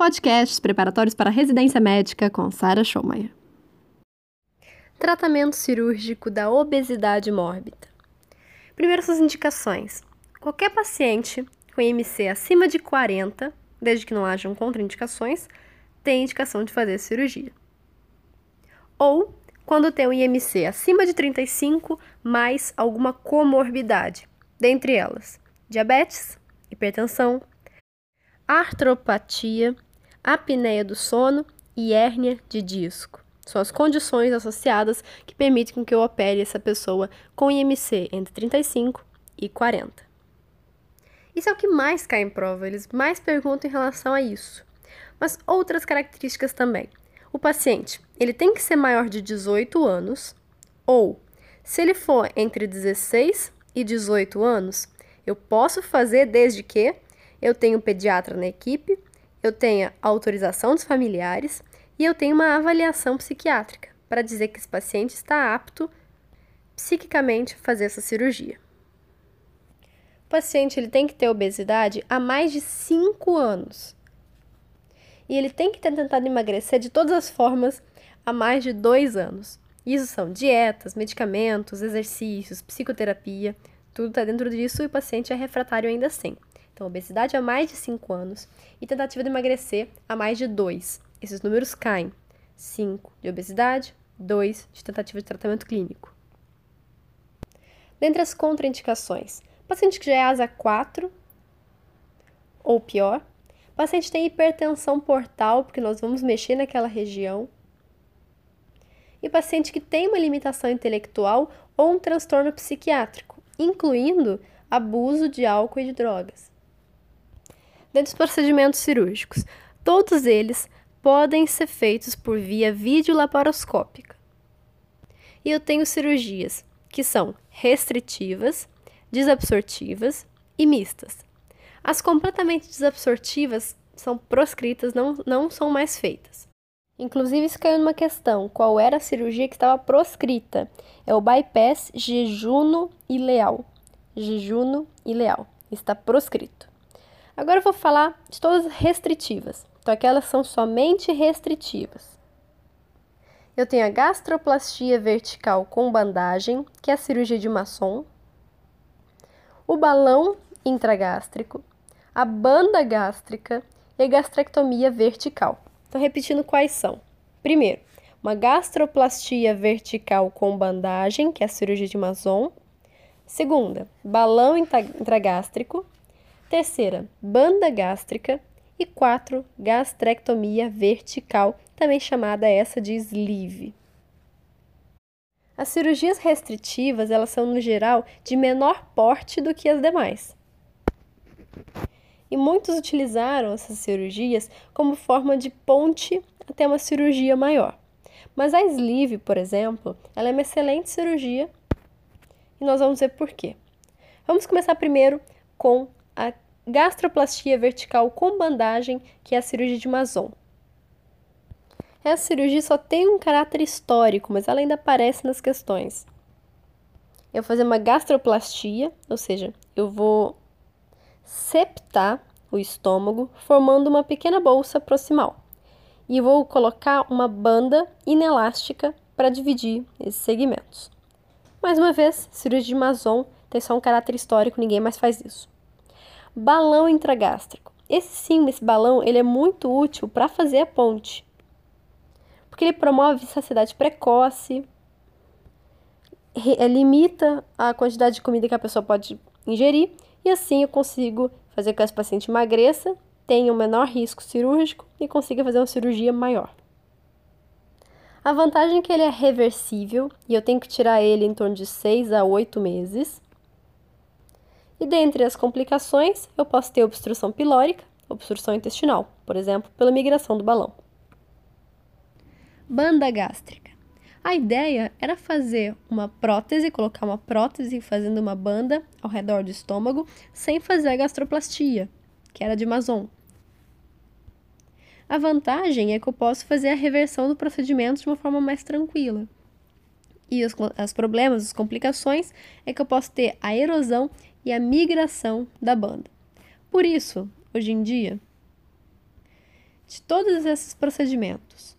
Podcasts preparatórios para residência médica com Sara Schomayer. Tratamento cirúrgico da obesidade mórbida. Primeiro, suas indicações. Qualquer paciente com IMC acima de 40, desde que não hajam contraindicações, tem indicação de fazer cirurgia. Ou quando tem o IMC acima de 35, mais alguma comorbidade, dentre elas diabetes, hipertensão, artropatia, apneia do sono e hérnia de disco. São as condições associadas que permitem que eu opere essa pessoa com IMC entre 35 e 40. Isso é o que mais cai em prova, eles mais perguntam em relação a isso. Mas outras características também. O paciente, ele tem que ser maior de 18 anos ou se ele for entre 16 e 18 anos, eu posso fazer desde que eu tenha um pediatra na equipe, eu tenha autorização dos familiares e eu tenha uma avaliação psiquiátrica para dizer que esse paciente está apto psiquicamente a fazer essa cirurgia. O paciente ele tem que ter obesidade há mais de 5 anos. E ele tem que ter tentado emagrecer de todas as formas há mais de 2 anos. Isso são dietas, medicamentos, exercícios, psicoterapia, tudo está dentro disso e o paciente é refratário ainda assim. Então, obesidade há mais de 5 anos e tentativa de emagrecer há mais de 2. Esses números caem. 5 de obesidade, 2 de tentativa de tratamento clínico. Dentre as contraindicações, paciente que já é asa 4 ou pior, paciente tem hipertensão portal, porque nós vamos mexer naquela região, e paciente que tem uma limitação intelectual ou um transtorno psiquiátrico, incluindo abuso de álcool e de drogas dentre os procedimentos cirúrgicos. Todos eles podem ser feitos por via videolaparoscópica. E eu tenho cirurgias que são restritivas, desabsortivas e mistas. As completamente desabsortivas são proscritas, não, não são mais feitas. Inclusive, isso caiu numa questão: qual era a cirurgia que estava proscrita? É o bypass jejuno ileal. Jejuno ileal. Está proscrito. Agora eu vou falar de todas as restritivas. Então, aquelas são somente restritivas. Eu tenho a gastroplastia vertical com bandagem, que é a cirurgia de maçom, o balão intragástrico, a banda gástrica e gastrectomia vertical. Então, repetindo quais são. Primeiro, uma gastroplastia vertical com bandagem, que é a cirurgia de maçom. Segunda, balão intragástrico. Terceira, banda gástrica. E quatro, gastrectomia vertical, também chamada essa de sleeve. As cirurgias restritivas, elas são no geral de menor porte do que as demais. E muitos utilizaram essas cirurgias como forma de ponte até uma cirurgia maior. Mas a sleeve, por exemplo, ela é uma excelente cirurgia e nós vamos ver por quê. Vamos começar primeiro com a gastroplastia vertical com bandagem, que é a cirurgia de Mazon. Essa cirurgia só tem um caráter histórico, mas ela ainda aparece nas questões. Eu vou fazer uma gastroplastia, ou seja, eu vou septar o estômago, formando uma pequena bolsa proximal. E vou colocar uma banda inelástica para dividir esses segmentos. Mais uma vez, cirurgia de Mazon tem só um caráter histórico, ninguém mais faz isso. Balão intragástrico. Esse sim, esse balão, ele é muito útil para fazer a ponte. Porque ele promove saciedade precoce, limita a quantidade de comida que a pessoa pode ingerir e assim eu consigo fazer com que esse paciente emagreça, tenha um menor risco cirúrgico e consiga fazer uma cirurgia maior. A vantagem é que ele é reversível e eu tenho que tirar ele em torno de 6 a 8 meses. E dentre as complicações, eu posso ter obstrução pilórica, obstrução intestinal, por exemplo, pela migração do balão. Banda gástrica. A ideia era fazer uma prótese, colocar uma prótese fazendo uma banda ao redor do estômago, sem fazer a gastroplastia, que era de Mazon. A vantagem é que eu posso fazer a reversão do procedimento de uma forma mais tranquila. E os, os problemas, as complicações, é que eu posso ter a erosão e a migração da banda. Por isso, hoje em dia, de todos esses procedimentos.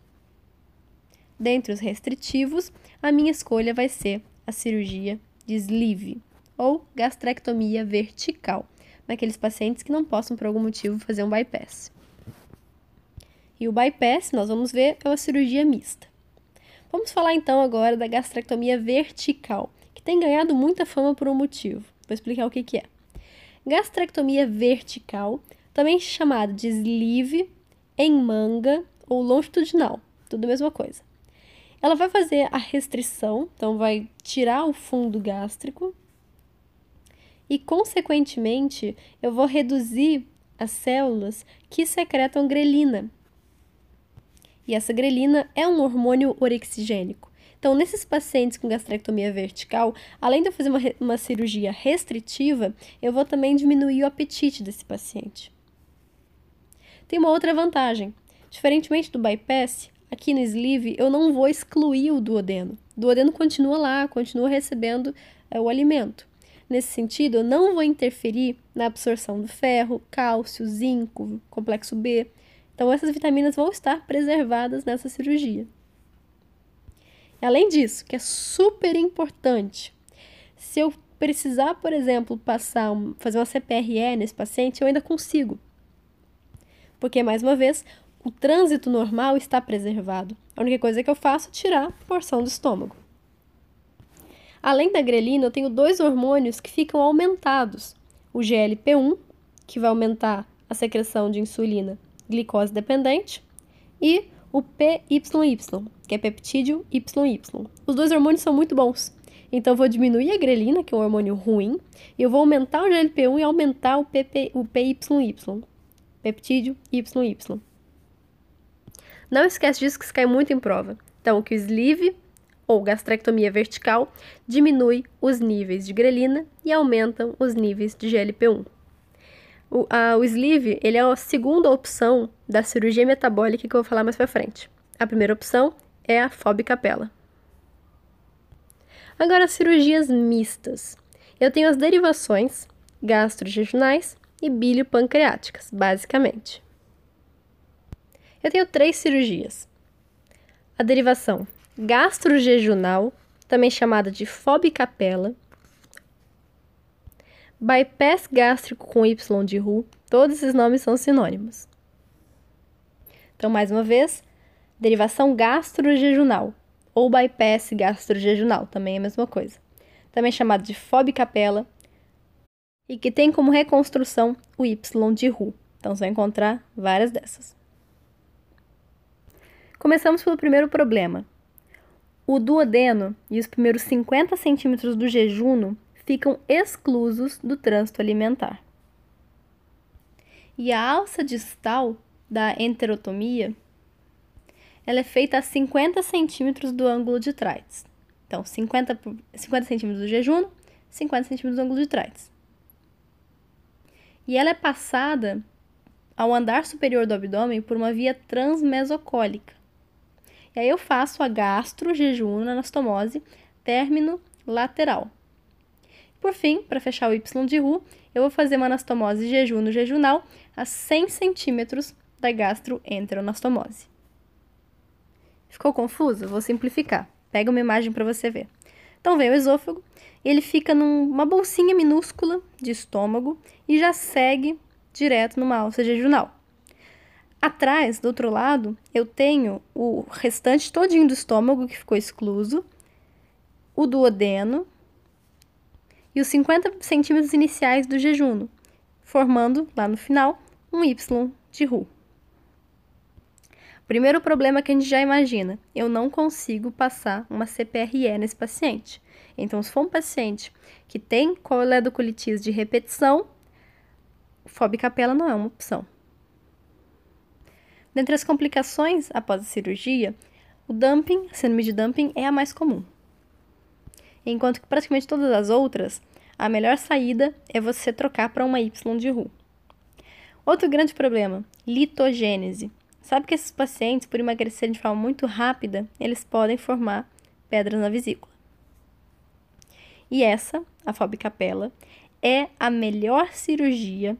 Dentre os restritivos, a minha escolha vai ser a cirurgia de sleeve ou gastrectomia vertical, naqueles pacientes que não possam por algum motivo fazer um bypass. E o bypass, nós vamos ver, é uma cirurgia mista. Vamos falar então agora da gastrectomia vertical, que tem ganhado muita fama por um motivo. Vou explicar o que, que é. Gastrectomia vertical, também chamada de sleeve, em manga ou longitudinal, tudo a mesma coisa. Ela vai fazer a restrição, então vai tirar o fundo gástrico e, consequentemente, eu vou reduzir as células que secretam grelina. E essa grelina é um hormônio orexigênico. Então, nesses pacientes com gastrectomia vertical, além de eu fazer uma, uma cirurgia restritiva, eu vou também diminuir o apetite desse paciente. Tem uma outra vantagem. Diferentemente do bypass, aqui no sleeve eu não vou excluir o duodeno. O duodeno continua lá, continua recebendo é, o alimento. Nesse sentido, eu não vou interferir na absorção do ferro, cálcio, zinco, complexo B. Então, essas vitaminas vão estar preservadas nessa cirurgia. Além disso, que é super importante, se eu precisar, por exemplo, passar fazer uma CPRE nesse paciente, eu ainda consigo. Porque, mais uma vez, o trânsito normal está preservado. A única coisa que eu faço é tirar a porção do estômago. Além da grelina, eu tenho dois hormônios que ficam aumentados. O GLP-1, que vai aumentar a secreção de insulina glicose dependente, e o PYY, que é peptídeo YY. Os dois hormônios são muito bons. Então, eu vou diminuir a grelina, que é um hormônio ruim, e eu vou aumentar o GLP-1 e aumentar o, PP, o PYY, peptídeo YY. Não esquece disso que isso cai muito em prova. Então, que o sleeve ou gastrectomia vertical diminui os níveis de grelina e aumentam os níveis de GLP-1. O, a, o sleeve ele é a segunda opção da cirurgia metabólica que eu vou falar mais para frente. A primeira opção é a FOB capela. Agora, as cirurgias mistas. Eu tenho as derivações gastrojejunais e biliopancreáticas, basicamente. Eu tenho três cirurgias. A derivação gastrojejunal, também chamada de FOB capela, bypass gástrico com Y de Ru, todos esses nomes são sinônimos. Então, mais uma vez, derivação gastrojejunal ou bypass gastrojejunal, também é a mesma coisa. Também chamado de FOB capela e que tem como reconstrução o Y de Ru. Então, você vai encontrar várias dessas. Começamos pelo primeiro problema. O duodeno e os primeiros 50 centímetros do jejuno ficam exclusos do trânsito alimentar. E a alça distal da enterotomia ela é feita a 50 centímetros do ângulo de trás. Então, 50, 50 centímetros do jejum, 50 centímetros do ângulo de trás. E ela é passada ao andar superior do abdômen por uma via transmesocólica. E aí eu faço a gastro jejum anastomose término lateral. Por fim, para fechar o Y de Ru, eu vou fazer uma anastomose jejuno jejunal a 100 centímetros da gastroenteroanastomose. Ficou confuso? Vou simplificar. Pega uma imagem para você ver. Então vem o esôfago, ele fica numa bolsinha minúscula de estômago e já segue direto numa alça jejunal. Atrás, do outro lado, eu tenho o restante todinho do estômago que ficou excluso, o duodeno, e os 50 centímetros iniciais do jejuno, formando, lá no final, um Y de Ru. Primeiro problema que a gente já imagina, eu não consigo passar uma CPRE nesse paciente. Então, se for um paciente que tem coledocolitis de repetição, fobicapela não é uma opção. Dentre as complicações após a cirurgia, o dumping, síndrome de dumping, é a mais comum enquanto que praticamente todas as outras, a melhor saída é você trocar para uma Y de Ru. Outro grande problema, litogênese. Sabe que esses pacientes, por emagrecerem de forma muito rápida, eles podem formar pedras na vesícula. E essa, a fobicapela, é a melhor cirurgia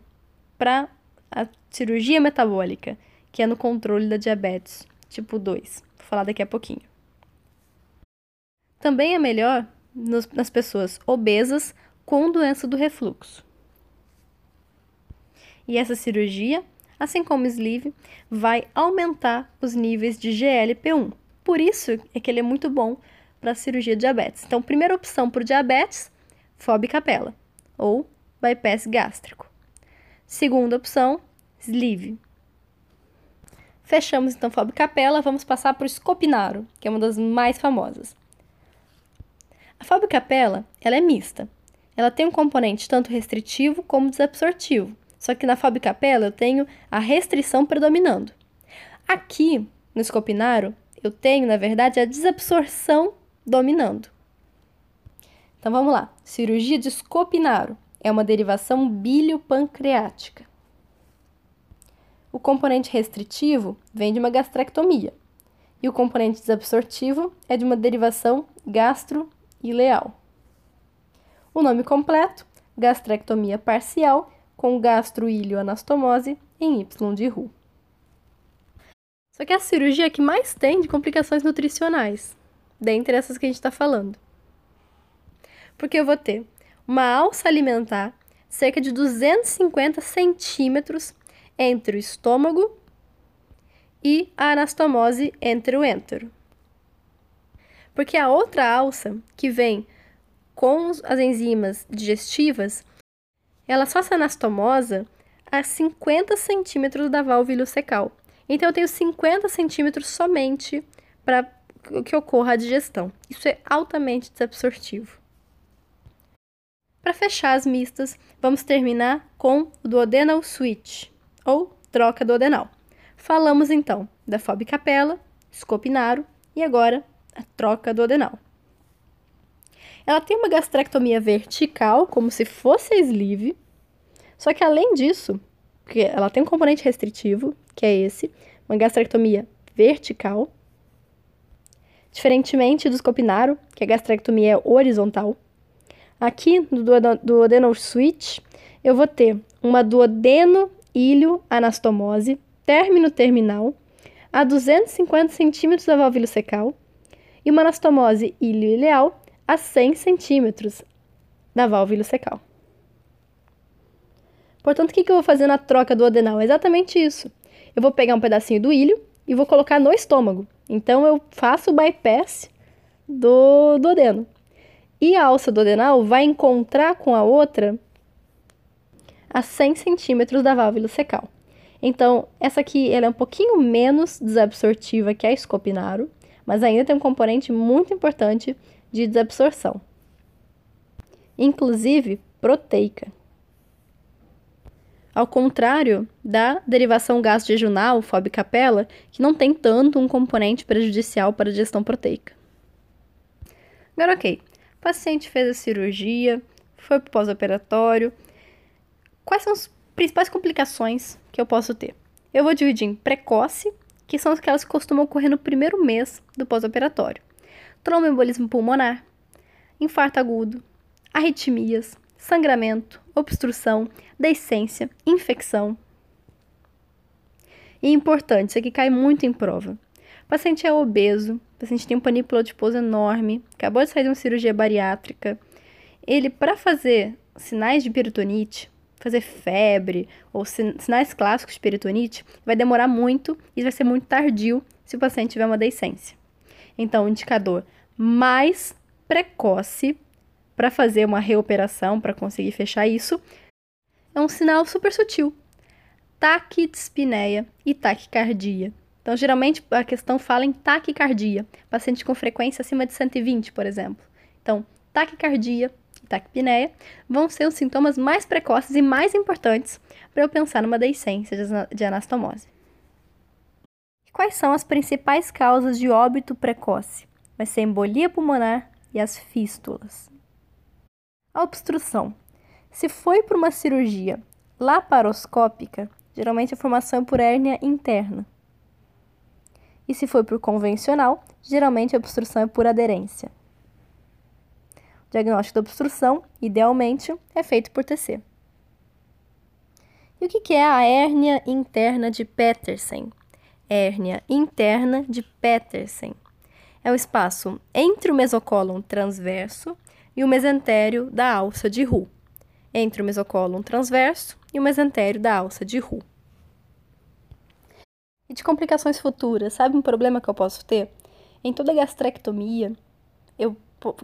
para a cirurgia metabólica, que é no controle da diabetes tipo 2. Vou falar daqui a pouquinho. Também é melhor nos, nas pessoas obesas com doença do refluxo. E essa cirurgia, assim como o sleeve, vai aumentar os níveis de GLP-1. Por isso é que ele é muito bom para cirurgia de diabetes. Então, primeira opção o diabetes, FOB capela ou bypass gástrico. Segunda opção, sleeve. Fechamos então FOB capela, vamos passar para o Scopinaro, que é uma das mais famosas. A FOB capela, ela é mista. Ela tem um componente tanto restritivo como desabsortivo. Só que na FOB capela eu tenho a restrição predominando. Aqui, no Scopinaro, eu tenho, na verdade, a desabsorção dominando. Então vamos lá. Cirurgia de Scopinaro é uma derivação biliopancreática. O componente restritivo vem de uma gastrectomia e o componente desabsortivo é de uma derivação gastroileal. O nome completo: gastrectomia parcial com gastroilioanastomose em Y de Roux. Só que é a cirurgia que mais tem de complicações nutricionais, dentre essas que a gente está falando. Porque eu vou ter uma alça alimentar cerca de 250 centímetros entre o estômago e a anastomose entre o entero. Porque a outra alça, que vem com as enzimas digestivas, ela só se anastomosa a 50 centímetros da válvula ileocecal. Então, eu tenho 50 centímetros somente para que ocorra a digestão. Isso é altamente desabsortivo. Para fechar as mistas, vamos terminar com o duodenal switch ou troca do adenal. Falamos então da FOB capela, Scopinaro e agora a troca do adenal. Ela tem uma gastrectomia vertical, como se fosse a sleeve, só que além disso, porque ela tem um componente restritivo, que é esse, uma gastrectomia vertical, diferentemente do Scopinaro, que a gastrectomia é horizontal. Aqui no duodenal switch, eu vou ter uma duodeno ilho anastomose, término terminal, a 250 centímetros da válvula secal e uma anastomose ilho-ileal a 100 centímetros da válvula secal. Portanto, o que eu vou fazer na troca do adenal? É exatamente isso. Eu vou pegar um pedacinho do ilho e vou colocar no estômago. Então, eu faço o bypass do, do adeno. E a alça do adenal vai encontrar com a outra a 100 centímetros da válvula secal. Então, essa aqui ela é um pouquinho menos desabsortiva que a Scopinaro, mas ainda tem um componente muito importante de desabsorção, inclusive proteica. Ao contrário da derivação gastrointestinal, FOB capela, que não tem tanto um componente prejudicial para a digestão proteica. Agora, ok, o paciente fez a cirurgia, foi para o pós-operatório, Quais são as principais complicações que eu posso ter? Eu vou dividir em precoce, que são aquelas que costumam ocorrer no primeiro mês do pós-operatório. Tromboembolismo pulmonar, infarto agudo, arritmias, sangramento, obstrução, deiscência, infecção. E importante, isso aqui cai muito em prova. O paciente é obeso, o paciente tem um panículo adiposo enorme, acabou de sair de uma cirurgia bariátrica. Ele, para fazer sinais de peritonite, fazer febre ou sinais clássicos de peritonite, vai demorar muito e vai ser muito tardio se o paciente tiver uma deiscência. Então, o indicador mais precoce para fazer uma reoperação, para conseguir fechar isso, é um sinal super sutil. Taquidyspneia e taquicardia. Então, geralmente, a questão fala em taquicardia. Paciente com frequência acima de 120, por exemplo. Então, taquicardia, taquipneia vão ser os sintomas mais precoces e mais importantes para eu pensar numa deiscência de anastomose. Quais são as principais causas de óbito precoce? Vai ser a embolia pulmonar e as fístulas. A obstrução. Se foi por uma cirurgia laparoscópica, geralmente a formação é por hérnia interna. E se foi por convencional, geralmente a obstrução é por aderência diagnóstico da obstrução, idealmente, é feito por TC. E o que é a hérnia interna de Petersen? hérnia interna de Petersen. É o espaço entre o mesocólon transverso e o mesentério da alça de Ru. Entre o mesocólon transverso e o mesentério da alça de Ru. E de complicações futuras, sabe um problema que eu posso ter? Em toda gastrectomia, eu,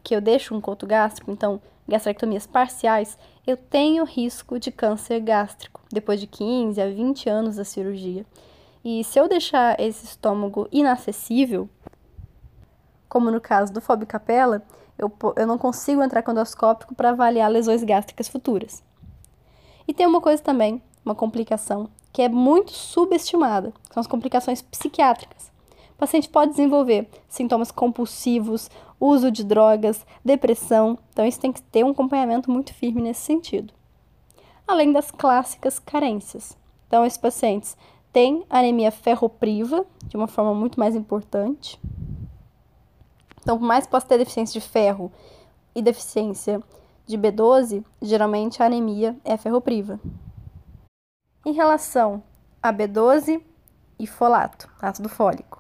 que eu deixo um coto gástrico, então gastrectomias parciais, eu tenho risco de câncer gástrico depois de 15 a 20 anos da cirurgia. E se eu deixar esse estômago inacessível, como no caso do fobicapela, eu, eu não consigo entrar com endoscópico para avaliar lesões gástricas futuras. E tem uma coisa também, uma complicação, que é muito subestimada, são as complicações psiquiátricas. O paciente pode desenvolver sintomas compulsivos, uso de drogas, depressão, então isso tem que ter um acompanhamento muito firme nesse sentido. Além das clássicas carências. Então, esses pacientes têm anemia ferropriva, de uma forma muito mais importante. Então, por mais que possa ter deficiência de ferro e deficiência de B12, geralmente a anemia é ferropriva. Em relação a B12 e folato, ácido fólico,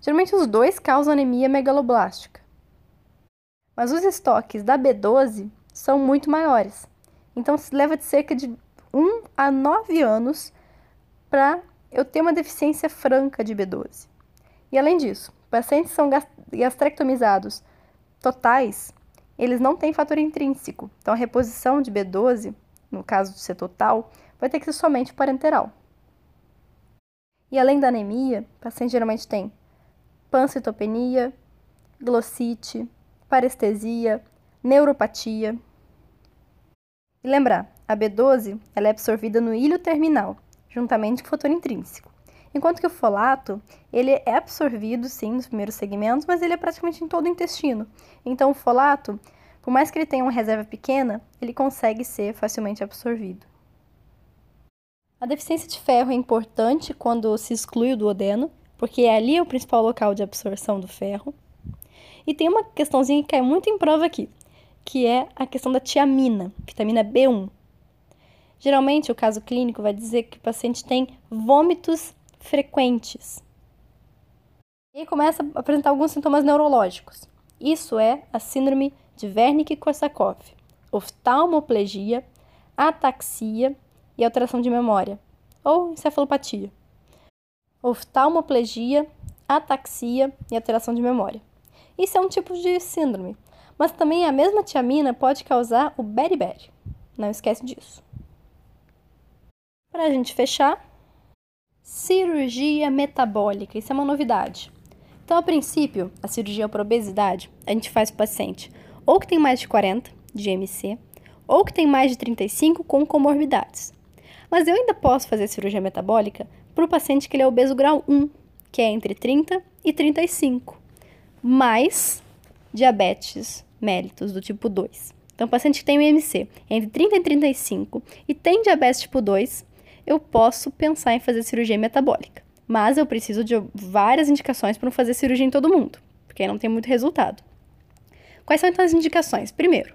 geralmente os dois causam anemia megaloblástica. Mas os estoques da B12 são muito maiores. Então, leva de cerca de 1 a 9 anos para eu ter uma deficiência franca de B12. E além disso, pacientes são gastrectomizados totais, eles não têm fator intrínseco. Então, a reposição de B12, no caso de ser total, vai ter que ser somente parenteral. E além da anemia, o paciente geralmente tem pancitopenia, glossite, parestesia, neuropatia. E lembrar, a B12 ela é absorvida no ilho terminal, juntamente com o fator intrínseco. Enquanto que o folato, ele é absorvido sim nos primeiros segmentos, mas ele é praticamente em todo o intestino. Então o folato, por mais que ele tenha uma reserva pequena, ele consegue ser facilmente absorvido. A deficiência de ferro é importante quando se exclui o duodeno, porque ali é o principal local de absorção do ferro. E tem uma questãozinha que cai muito em prova aqui, que é a questão da tiamina, vitamina B1. Geralmente, o caso clínico vai dizer que o paciente tem vômitos frequentes. E começa a apresentar alguns sintomas neurológicos. Isso é a síndrome de Wernicke-Korsakoff, oftalmoplegia, ataxia e alteração de memória, ou encefalopatia. Oftalmoplegia, ataxia e alteração de memória. Isso é um tipo de síndrome, mas também a mesma tiamina pode causar o beriberi. Não esquece disso. Para a gente fechar, cirurgia metabólica. Isso é uma novidade. Então, a princípio, a cirurgia por obesidade, a gente faz o paciente ou que tem mais de 40 de MC, ou que tem mais de 35 com comorbidades. Mas eu ainda posso fazer cirurgia metabólica para o paciente que ele é obeso grau 1, que é entre 30 e 35, mais diabetes mellitus do tipo 2. Então, o paciente que tem o IMC entre 30 e 35 e tem diabetes tipo 2, eu posso pensar em fazer cirurgia metabólica. Mas eu preciso de várias indicações para não fazer cirurgia em todo mundo, porque não tem muito resultado. Quais são então as indicações? Primeiro,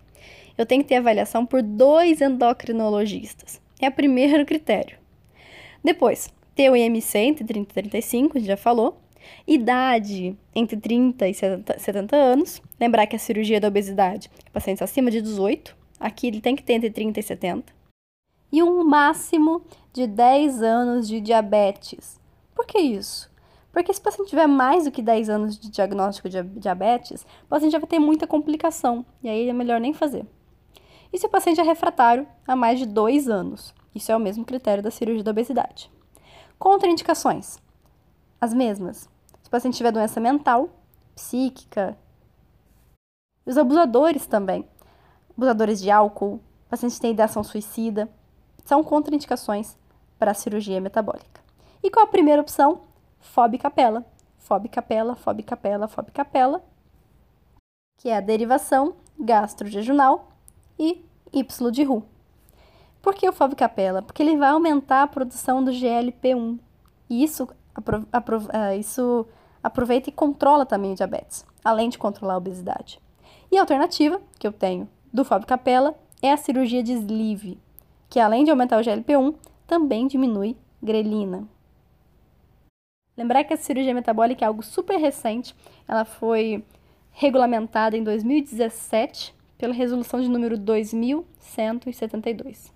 eu tenho que ter avaliação por dois endocrinologistas. É o primeiro critério. Depois, ter o IMC entre 30 e 35, a gente já falou. Idade entre 30 e 70, 70 anos. Lembrar que a cirurgia da obesidade é pacientes acima de 18. Aqui ele tem que ter entre 30 e 70. E um máximo de 10 anos de diabetes. Por que isso? Porque se o paciente tiver mais do que 10 anos de diagnóstico de diabetes, o paciente já vai ter muita complicação. E aí é melhor nem fazer e se o paciente é refratário há mais de dois anos. Isso é o mesmo critério da cirurgia da obesidade. Contraindicações: as mesmas. Se o paciente tiver doença mental, psíquica, os abusadores também, abusadores de álcool, pacientes que têm ideação suicida, são contraindicações para a cirurgia metabólica. E qual a primeira opção? FOB capela. FOB capela, FOB capela, FOB capela, que é a derivação gastrojejunal e Y de Ru. Por que o FOB capela? Porque ele vai aumentar a produção do GLP-1. E isso, apro apro uh, isso aproveita e controla também o diabetes, além de controlar a obesidade. E a alternativa que eu tenho do FOB capela é a cirurgia de sleeve, que além de aumentar o GLP-1, também diminui grelina. Lembrar que a cirurgia metabólica é algo super recente, ela foi regulamentada em 2017 pela resolução de número 2172.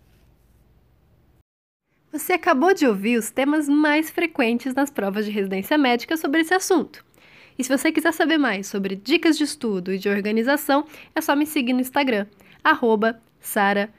Você acabou de ouvir os temas mais frequentes nas provas de residência médica sobre esse assunto. E se você quiser saber mais sobre dicas de estudo e de organização, é só me seguir no Instagram, arroba Sara.